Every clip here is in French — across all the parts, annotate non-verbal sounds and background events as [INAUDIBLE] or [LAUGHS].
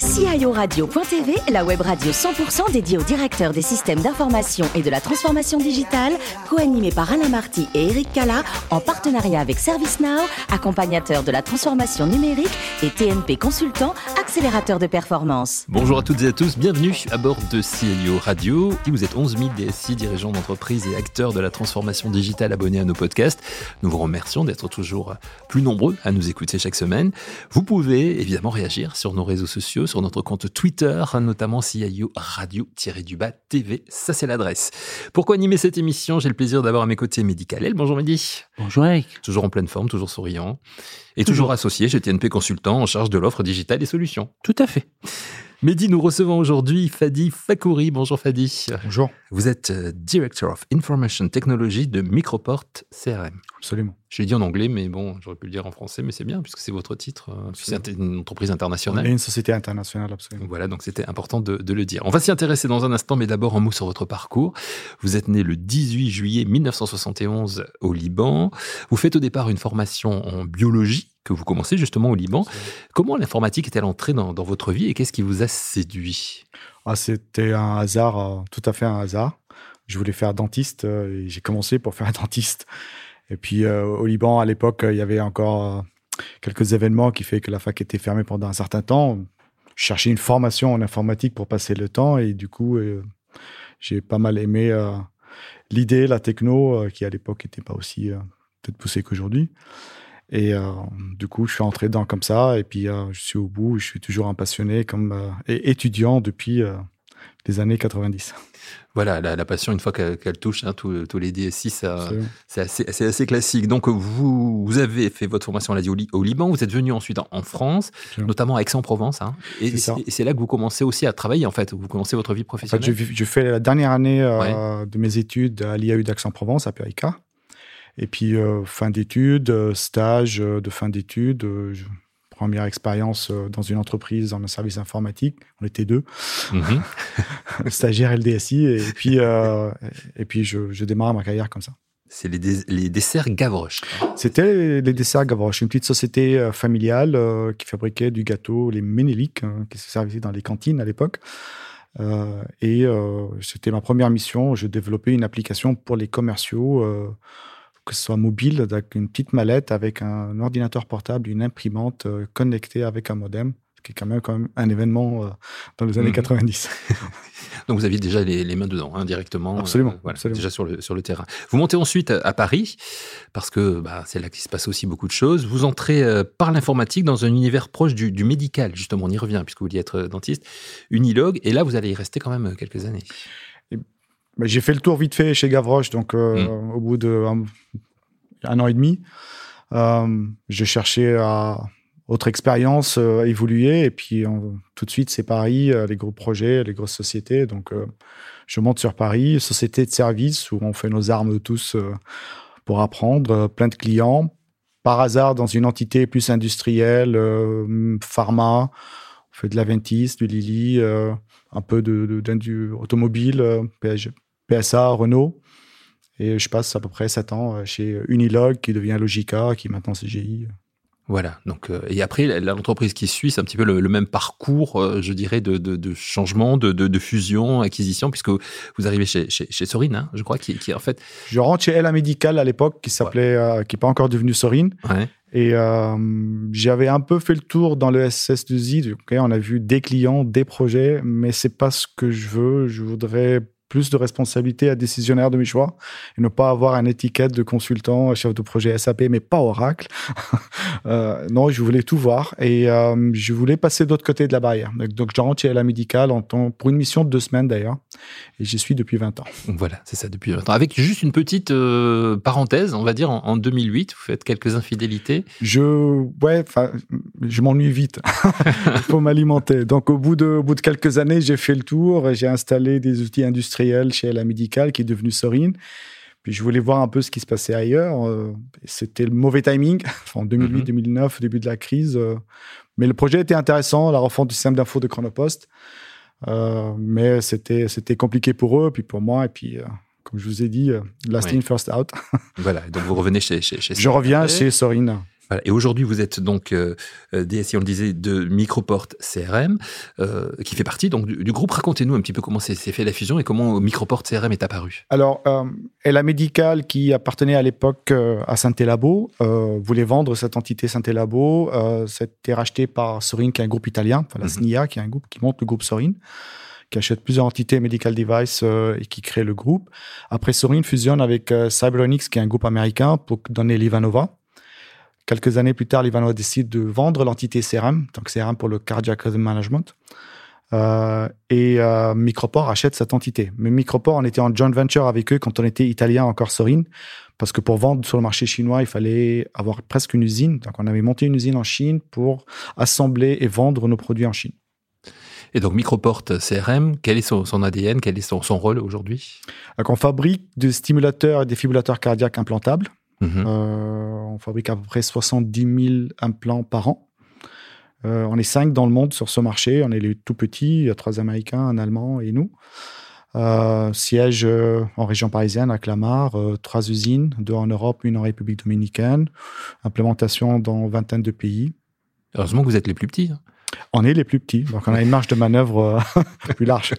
guys. CIORadio.tv, la web radio 100% dédiée aux directeurs des systèmes d'information et de la transformation digitale, co-animée par Alain Marty et Eric Cala, en partenariat avec ServiceNow, accompagnateur de la transformation numérique et TNP Consultant, accélérateur de performance. Bonjour à toutes et à tous, bienvenue à bord de CIO Radio. Vous êtes 11 000 DSI, dirigeants d'entreprise et acteurs de la transformation digitale abonnés à nos podcasts, nous vous remercions d'être toujours plus nombreux à nous écouter chaque semaine. Vous pouvez évidemment réagir sur nos réseaux sociaux sur notre compte Twitter, notamment CIO Radio-du-Bas TV. Ça, c'est l'adresse. Pourquoi animer cette émission? J'ai le plaisir d'avoir à mes côtés Mehdi Kalel. Bonjour Mehdi. Bonjour Eric. Toujours en pleine forme, toujours souriant. Et toujours, associé chez TNP Consultant en charge de l'offre digitale et solutions. Tout à fait. Mehdi, nous recevons aujourd'hui Fadi Fakouri. Bonjour Fadi. Bonjour. Vous êtes euh, Director of Information Technology de Microport CRM. Absolument. Je l'ai dit en anglais, mais bon, j'aurais pu le dire en français, mais c'est bien puisque c'est votre titre. euh, C'est une entreprise internationale. On est une société internationale, absolument. Voilà, donc c'était important de, de le dire. On va s'y intéresser dans un instant, mais d'abord un mot sur votre parcours. Vous êtes né le 18 juillet 1971 au Liban. Vous faites au départ une formation en biologie que vous commencez justement au Liban. Comment l'informatique est-elle entrée dans, dans votre vie et qu'est-ce qui vous a séduit? Ah, C'était un hasard, euh, tout à fait un hasard. Je voulais faire dentiste euh, et j'ai commencé pour faire dentiste. Et puis euh, au Liban, à l'époque, il y avait encore euh, quelques événements qui fait que la fac était fermée pendant un certain temps. Je cherchais une formation en informatique pour passer le temps et du coup, euh, j'ai pas mal aimé l'idée, la techno, qui à l'époque n'était pas aussi peut-être poussée qu'aujourd'hui. Et du coup, je suis entré dedans comme ça, et puis je suis au bout. Je suis toujours un passionné comme et étudiant depuis les années 90. Voilà, la, la passion, une fois qu'elle touche hein, tous les DSI, c'est assez, classique. Donc, vous, vous avez fait votre formation à la au, Li- au Liban, vous êtes venu ensuite en, en France, Absolument. notamment à Aix-en-Provence. Hein, et C'est là que vous commencez aussi à travailler, en fait. Vous commencez votre vie En fait, professionnelle. je, je fais la dernière année euh, de mes études à l'IAU d'Aix-en-Provence, à Périca. Et puis, euh, fin d'études, euh, stage de fin d'études, première expérience euh, dans une entreprise, dans un service informatique. On était deux, Mhm. [LAUGHS] stagiaire LDSI. Et puis, euh, et puis je, je démarre ma carrière comme ça. C'est les, les desserts Gavroche. C'était les, desserts Gavroche, une petite société euh, familiale euh, qui fabriquait du gâteau, les Ménéliques, hein, qui se servaient dans les cantines à l'époque. Euh, et c'était ma première mission. Je développais une application pour les commerciaux, que ce soit mobile, avec une petite mallette, avec un ordinateur portable, une imprimante euh, connectée avec un modem, ce qui est quand même, quand même un événement euh, dans les années Mhm. 90. [LAUGHS] Donc, vous aviez déjà les, les mains dedans, hein, directement. Absolument, euh, voilà, absolument. Déjà sur le, sur le terrain. Vous montez ensuite à, à Paris, parce que bah, c'est là qu'il se passe aussi beaucoup de choses. Vous entrez par l'informatique dans un univers proche du, du médical, justement. On y revient, puisque vous vouliez être dentiste. Unilog, et là, vous allez y rester quand même quelques années. Mais J'ai fait le tour vite fait chez Gavroche, donc euh, au bout de un, un an et demi, euh, je cherchais à autre expérience, euh, à évoluer, et puis on- tout de suite c'est Paris, euh, les gros projets, les grosses sociétés, donc euh, je monte sur Paris, société de service où on fait nos armes tous euh, pour apprendre, euh, plein de clients, par hasard dans une entité plus industrielle, euh, pharma, on fait de l'Aventis, du Lilly, euh, un peu de, automobile, euh, PSG, PSA, Renault. Et je passe à peu près 7 ans euh, chez Unilog, qui devient Logica, qui est maintenant CGI. Voilà. Donc, euh, et après, l'entreprise qui suit, c'est un petit peu le, le même parcours, euh, je dirais, de, de, de changement, de, de, fusion, acquisition, puisque vous arrivez chez, chez, chez Sorine, hein, je crois, qui, qui en fait. Je rentre chez LA Medical à l'époque, qui s'appelait, euh, qui n'est pas encore devenu Sorin. Ouais, Et j'avais un peu fait le tour dans le SS2I. Ok, on a vu des clients, des projets, mais c'est pas ce que je veux. Je voudrais plus de responsabilité à décisionnaire de mes choix et ne pas avoir une étiquette de consultant, chef de projet SAP, mais pas Oracle. [LAUGHS] Euh, non, je voulais tout voir et euh, je voulais passer de l'autre côté de la barrière. Donc, je rentre chez la médicale en temps, pour une mission de deux semaines d'ailleurs et j'y suis depuis 20 ans. voilà, c'est ça depuis longtemps. Avec juste une petite euh, parenthèse, on va dire, en, en 2008, vous faites quelques infidélités. Je, ouais, je m'ennuie vite. Il [LAUGHS] faut m'alimenter. Donc, au bout de, au bout de quelques années, j'ai fait le tour. J'ai installé des outils industriels chez la médicale, qui est devenu Sorine. Puis, je voulais voir un peu ce qui se passait ailleurs. Euh, C'était le mauvais timing, [LAUGHS] enfin, en 2008, 2009, début de la crise. euh. Mais le projet était intéressant, la refonte du système d'info de Chronopost. Euh, mais c'était, c'était compliqué pour eux, puis pour moi. Et puis, euh, comme je vous ai dit, euh, last in, first out. [LAUGHS] Voilà, donc vous revenez chez, chez, chez Je reviens chez Sorine. Et aujourd'hui, vous êtes donc euh, euh DSI, on le disait, de Microport CRM, euh, qui fait partie donc du, groupe. Racontez-nous un petit peu comment s'est fait la fusion et comment Microport CRM est apparu. Alors, euh, Ella Medical, qui appartenait à l'époque euh, à Santé-Labo, voulait vendre cette entité Santé-Labo. C'était racheté par Sorin, qui est un groupe italien, enfin, la mhm. SNIA, qui est un groupe qui monte le groupe Sorin qui achète plusieurs entités medical device et qui crée le groupe. Après, Sorin fusionne avec Cyberonics, qui est un groupe américain, pour donner Livanova. Quelques années plus tard, Livanova décide de vendre l'entité CRM, donc CRM pour le Cardiac Management. Euh, et euh, Microport achète cette entité. Mais Microport, on était en joint venture avec eux quand on était italien encore Sorin, parce que pour vendre sur le marché chinois, il fallait avoir presque une usine. Donc on avait monté une usine en Chine pour assembler et vendre nos produits en Chine. Et donc Microport CRM, quel est son, ADN, quel est son, son rôle aujourd'hui? On fabrique des stimulateurs et des fibrillateurs cardiaques implantables. Mhm. Euh, on fabrique à peu près 70 000 implants par an. Euh, on est cinq dans le monde sur ce marché. On est les tout petits. Il y a trois Américains, un Allemand et nous. Euh, siège en région parisienne à Clamart, trois usines, deux en Europe, une en République dominicaine. Implémentation dans vingtaine de pays. Heureusement que vous êtes les plus petits. Hein. On est les plus petits, donc on a une marge de manœuvre [LAUGHS] plus large.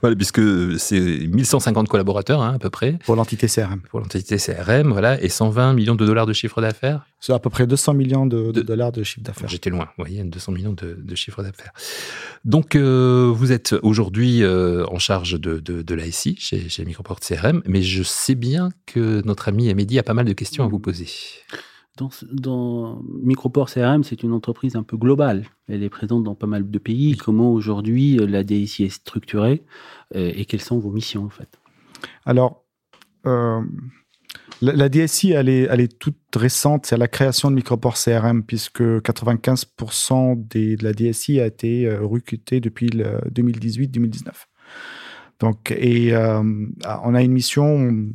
voilà, puisque c'est 1150 collaborateurs hein, à peu près. Pour l'entité CRM. Pour l'entité CRM, voilà, et 120 millions de dollars de chiffre d'affaires. C'est à peu près 200 millions de, dollars de chiffre d'affaires. J'étais loin, vous voyez, 200 millions de, de chiffre d'affaires. Donc, euh, vous êtes aujourd'hui euh, en charge de, de, de l'ASI chez, chez Microport CRM, mais je sais bien que notre ami Amédi a pas mal de questions à vous poser dans, Microport CRM, c'est une entreprise un peu globale. Elle est présente dans pas mal de pays. Comment aujourd'hui euh, la DSI est structurée euh, et quelles sont vos missions en fait? Alors, euh, la, DSI, elle est, elle est toute récente. C'est la création de Microport CRM puisque 95% de la DSI a été recrutée depuis 2018-2019. Donc, et on a une mission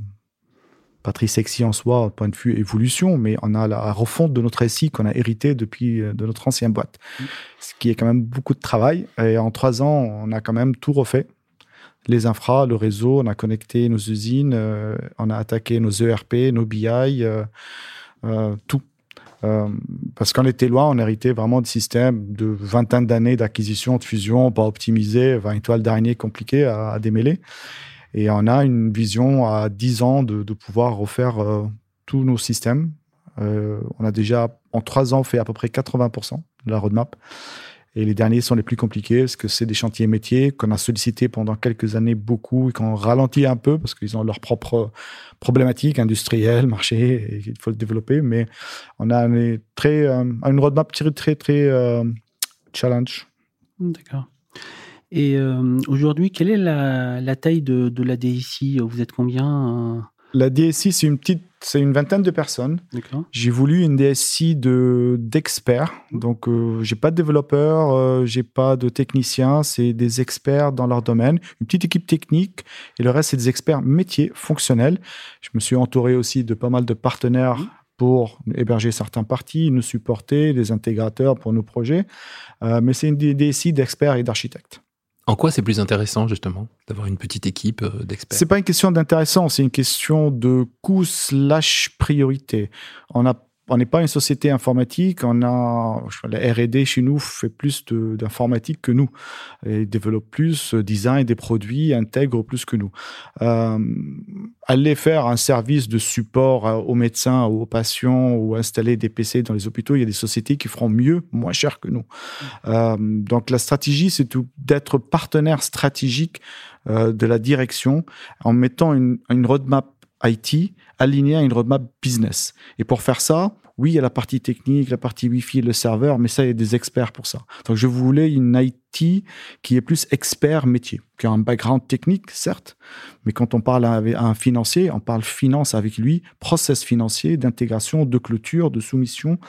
pas très sexy en soi, point de vue évolution, mais on a la refonte de notre SI qu'on a hérité depuis euh, de notre ancienne boîte, mm. ce qui est quand même beaucoup de travail. Et en trois ans, on a quand même tout refait. Les infras, le réseau, on a connecté nos usines, euh, on a attaqué nos ERP, nos BI, euh, tout. parce qu'on était loin, on héritait vraiment de systèmes de vingtaine d'années d'acquisition, de fusion, pas optimisé, 20 étoiles d'araignée compliquées à, à démêler. Et on a une vision à 10 ans de, pouvoir refaire euh, tous nos systèmes. Euh, on a déjà, en 3 ans, fait à peu près 80% de la roadmap. Et les derniers sont les plus compliqués parce que c'est des chantiers métiers qu'on a sollicités pendant quelques années beaucoup et qu'on ralentit un peu parce qu'ils ont leurs propres problématiques industrielles, marché, et il faut le développer. Mais on a une, très, euh, une roadmap très, très, très challenge. D'accord. Et euh, aujourd'hui, quelle est la, taille de, la DSI Vous êtes combien euh? La DSI, c'est une petite, c'est une vingtaine de personnes. J'ai voulu une DSI de d'experts. Donc, euh, j'ai pas de développeurs, j'ai pas de techniciens. C'est des experts dans leur domaine. Une petite équipe technique et le reste, c'est des experts métiers fonctionnels. Je me suis entouré aussi de pas mal de partenaires. Mmh. pour héberger certains parties, nous supporter, des intégrateurs pour nos projets. mais c'est une DSI d'experts et d'architectes. En quoi c'est plus intéressant justement d'avoir une petite équipe euh, d'experts? C'est pas une question d'intéressant, c'est une question de coût slash priorité. On a on n'est pas une société informatique. On a la R&D chez nous fait plus d'informatique que nous. Ils développent plus, euh, design des produits, intègrent plus que nous. Euh, aller faire un service de support euh, aux médecins, aux patients ou installer des PC dans les hôpitaux, il y a des sociétés qui feront mieux, moins cher que nous. Donc la stratégie, c'est d'être partenaire stratégique de la direction en mettant une roadmap IT aligné à une roadmap business. Et pour faire ça, oui, il y a la partie technique, la partie Wi-Fi, le serveur, mais ça, il y a des experts pour ça. Donc, je voulais une IT qui est plus expert métier, qui a un background technique, certes, mais quand on parle à un financier, on parle finance avec lui, process financier, d'intégration, de clôture, de soumission.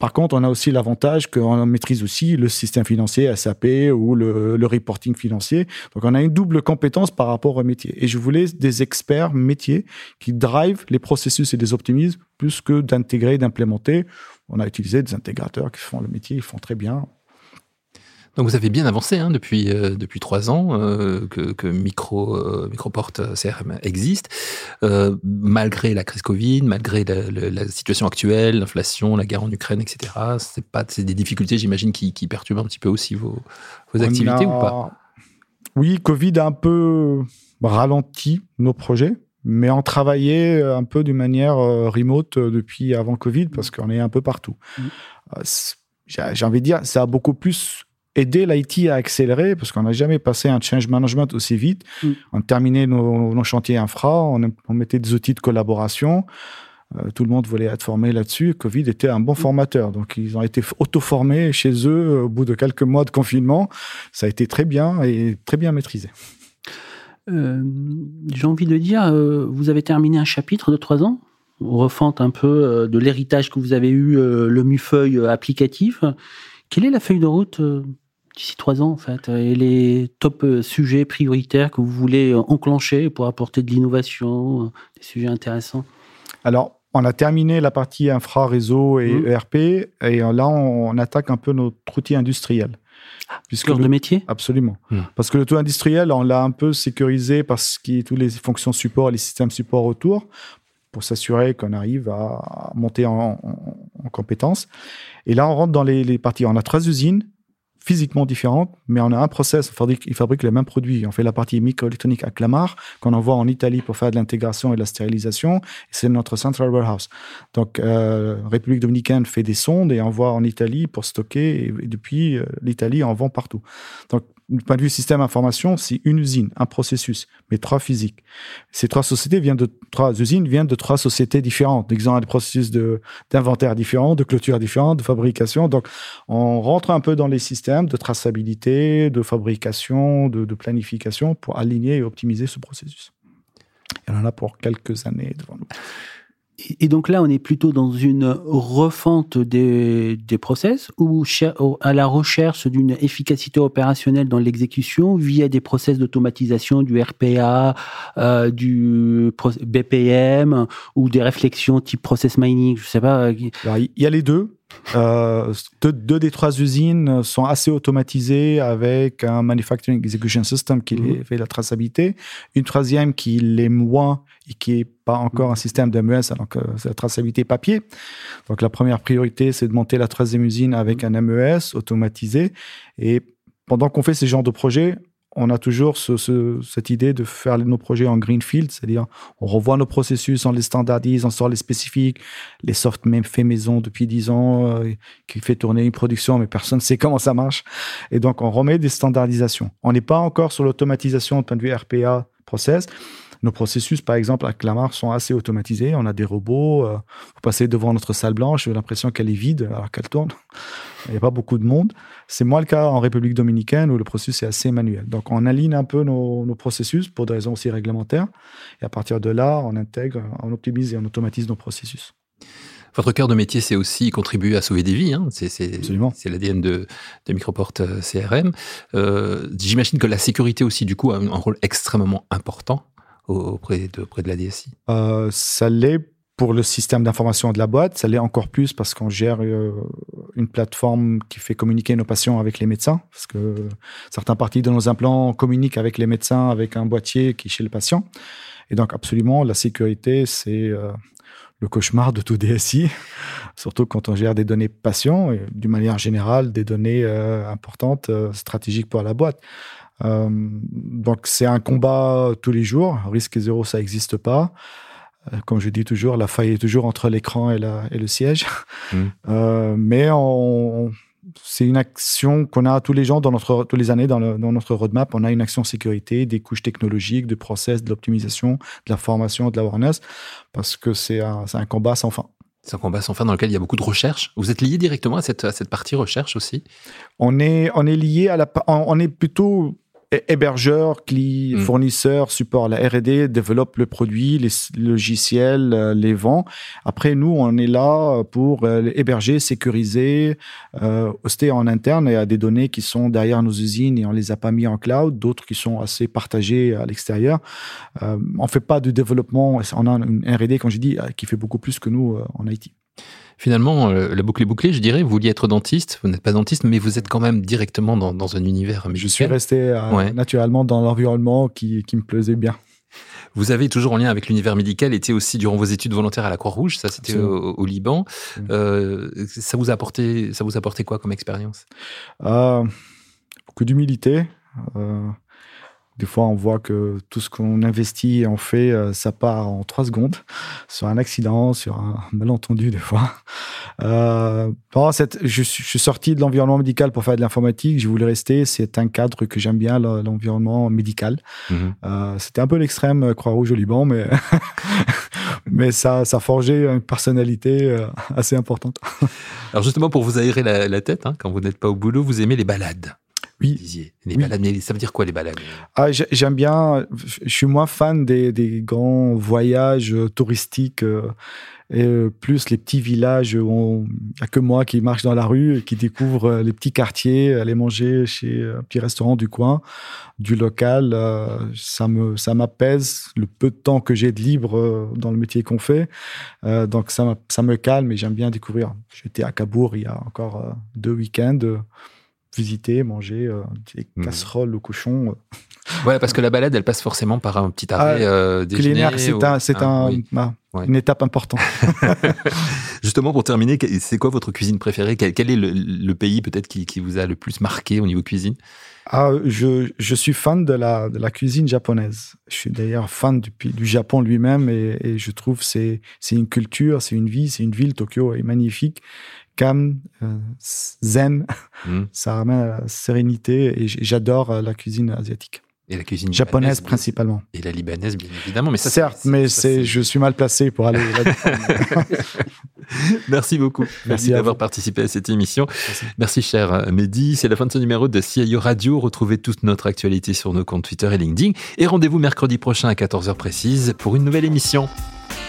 Par contre, on a aussi l'avantage qu'on maîtrise aussi le système financier SAP ou le, reporting financier. Donc, on a une double compétence par rapport au métier. Et je voulais des experts métiers qui drivent les processus et les optimisent plus que d'intégrer, d'implémenter. On a utilisé des intégrateurs qui font le métier, ils font très bien. Donc vous avez bien avancé hein, depuis euh, depuis trois ans euh, que, que Micro euh, Microport CRM existe, malgré la crise Covid, malgré la, situation actuelle, l'inflation, la guerre en Ukraine, etc. C'est pas c'est des difficultés, j'imagine, qui, qui, perturbent un petit peu aussi vos, vos activités ou pas? Oui, Covid a un peu ralenti nos projets mais on travaillait un peu d'une manière remote depuis avant Covid parce qu'on est un peu partout. Mmh. J'ai envie de dire, ça a beaucoup plus aider l'IT à accélérer, parce qu'on n'a jamais passé un change management aussi vite. Mm. On terminait nos, nos, chantiers infra, on, on, mettait des outils de collaboration. Euh, tout le monde voulait être formé là-dessus. Covid était un bon mm. formateur. Donc, ils ont été auto-formés chez eux euh, au bout de quelques mois de confinement. Ça a été très bien et très bien maîtrisé. Euh, J'ai envie de dire, euh, vous avez terminé un chapitre de trois ans refente un peu de l'héritage que vous avez eu, le MUFEUIL applicatif. Quelle est la feuille de route d'ici trois ans, en fait, et les top euh, sujets prioritaires que vous voulez euh, enclencher pour apporter de l'innovation, euh, des sujets intéressants Alors, on a terminé la partie infra, réseau et mmh. ERP, et là, on, attaque un peu notre outil industriel. Ah, cœur de métier? Absolument. Mmh. Parce que le tout industriel, on l'a un peu sécurisé parce qu'il y a toutes les fonctions support, les systèmes support autour, pour s'assurer qu'on arrive à monter en, en, compétences. Et là, on rentre dans les, les parties. On a trois usines physiquement différentes, mais on a un process, ils fabriquent les mêmes produits. On fait la partie microélectronique à Clamart, qu'on envoie en Italie pour faire de l'intégration et de la stérilisation, c'est notre central warehouse. Donc, euh, République dominicaine fait des sondes et envoie en Italie pour stocker, et, depuis, euh, l'Italie en vend partout. Du point de vue système information, c'est une usine, un processus, mais trois physiques. Ces trois sociétés viennent de trois usines viennent de trois sociétés différentes. Ils ont des processus de d'inventaire différents, de clôture différents, de fabrication. Donc, on rentre un peu dans les systèmes de traçabilité, de fabrication, de, planification pour aligner et optimiser ce processus. Il y en a pour quelques années devant nous. Et donc là, on est plutôt dans une refonte des, des process ou à la recherche d'une efficacité opérationnelle dans l'exécution via des process d'automatisation du RPA, euh, du BPM ou des réflexions type process mining, je sais pas. il y a les deux. Euh, deux, des trois usines sont assez automatisées avec un Manufacturing Execution System qui mhm. fait la traçabilité. Une troisième qui l'est moins et qui n'est pas encore un système d'MES, donc c'est la traçabilité papier. Donc la première priorité, c'est de monter la troisième usine avec un MES automatisé. Et pendant qu'on fait ce genre de projet, on a toujours cette idée de faire nos projets en greenfield, c'est-à-dire on revoit nos processus, on les standardise, on sort les spécifiques, les soft même fait maison depuis 10 ans, euh, qui fait tourner une production, mais personne ne sait [LAUGHS] comment ça marche. Et donc on remet des standardisations. On n'est pas encore sur l'automatisation au point de vue RPA process, nos processus, par exemple, à Clamart, sont assez automatisés. On a des robots. Euh, vous passez devant notre salle blanche, j'ai l'impression qu'elle est vide alors qu'elle tourne. [LAUGHS] Il n'y a pas beaucoup de monde. C'est moins le cas en République dominicaine où le processus est assez manuel. Donc, on aligne un peu nos, processus pour des raisons aussi réglementaires. Et à partir de là, on intègre, on optimise et on automatise nos processus. Votre cœur de métier, c'est aussi contribuer à sauver des vies. Hein. C'est l'ADN de, de Microport euh, CRM. Euh, J'imagine que la sécurité aussi, du coup, a un rôle extrêmement important auprès de, auprès de la DSI euh, Ça l'est pour le système d'information de la boîte, ça l'est encore plus parce qu'on gère euh, une plateforme qui fait communiquer nos patients avec les médecins, parce que certains parties de nos implants communiquent avec les médecins avec un boîtier qui est chez le patient. Et donc absolument, la sécurité, c'est euh, le cauchemar de tout DSI, surtout quand on gère des données patients et d'une manière générale des données importantes, stratégiques pour la boîte. Euh, donc c'est un combat tous les jours. Risque zéro, ça n'existe pas. Euh, comme je dis toujours, la faille est toujours entre l'écran et, et, le siège. Mmh. Euh, mais c'est une action qu'on a tous les gens dans notre tous les années dans, dans, notre roadmap. On a une action sécurité, des couches technologiques, de process, de l'optimisation, de la formation, de l'awareness, parce que c'est un, un, combat sans fin. C'est un combat sans fin dans lequel il y a beaucoup de recherche. Vous êtes lié directement à cette, à cette partie recherche aussi? On est on est lié à la on est plutôt hébergeur, client, mm. fournisseur, support. La R&D développe le produit, les logiciels, euh, les vend. Après, nous, on est là pour euh, héberger, sécuriser, euh, hoster en interne. Il y a des données qui sont derrière nos usines et on les a pas mis en cloud, d'autres qui sont assez partagées à l'extérieur. Euh, on fait pas de développement. On a une R&D, quand je dis, qui fait beaucoup plus que nous en IT. Finalement, euh, la boucle est bouclée, je dirais. Vous vouliez être dentiste, vous n'êtes pas dentiste, mais vous êtes quand même directement dans, dans un univers médical. Je suis resté euh, naturellement dans l'environnement qui, qui me plaisait bien. Vous avez toujours en lien avec l'univers médical été aussi durant vos études volontaires à la Croix-Rouge, ça c'était au, Liban. Euh, ça vous a apporté, ça vous a apporté quoi comme expérience? Euh, Beaucoup d'humilité. Euh, des fois, on voit que tout ce qu'on investit et on fait, euh, ça part en trois secondes sur un accident, sur un malentendu, des fois. Euh, cette, je, suis sorti de l'environnement médical pour faire de l'informatique. Je voulais rester. C'est un cadre que j'aime bien, l'environnement médical. Mhm. Euh, C'était un peu l'extrême Croix-Rouge au Liban, mais, [LAUGHS] mais ça, forgé une personnalité assez importante. Alors, justement, pour vous aérer la, la tête, hein, quand vous n'êtes pas au boulot, vous aimez les balades. Oui. Les balades, ça veut dire quoi les balades ah, J'aime bien, je suis moins fan des, des grands voyages euh, touristiques euh, et euh, plus les petits villages où il n'y a que moi qui marche dans la rue et qui découvre les petits quartiers, aller manger chez un petit restaurant du coin, du local. ça me ça m'apaise le peu de temps que j'ai de libre dans le métier qu'on fait. donc ça, ça me calme et j'aime bien découvrir. J'étais à Cabourg il y a encore deux week-ends visiter, manger euh, des mmh. casseroles au cochon. Ouais, parce que la balade, elle passe forcément par un petit arrêt ah, euh, déjeuner. C'est un, ah, une étape importante. [LAUGHS] Justement, pour terminer, c'est quoi votre cuisine préférée? Quel, est le, pays peut-être qui, qui, vous a le plus marqué au niveau cuisine? Ah, je, je, suis fan de la, de la cuisine japonaise. Je suis d'ailleurs fan du, du Japon lui-même et, et, je trouve c'est c'est une culture, c'est une vie, c'est une ville. Tokyo est magnifique calme, euh, zen. Hmm. [LAUGHS] Ça ramène à la sérénité et j'adore euh, la cuisine asiatique. Et la cuisine japonaise principalement. Et la libanaise, bien évidemment. Mais ça, Certes, mais c'est, je suis mal placé pour aller là [LAUGHS] [LAUGHS] Merci beaucoup. Merci, d'avoir participé à cette émission. Merci. cher euh, Mehdi. C'est la fin de ce numéro de CIO Radio. Retrouvez toute notre actualité sur nos comptes Twitter et LinkedIn. Et rendez-vous mercredi prochain à 14h précise pour une nouvelle émission.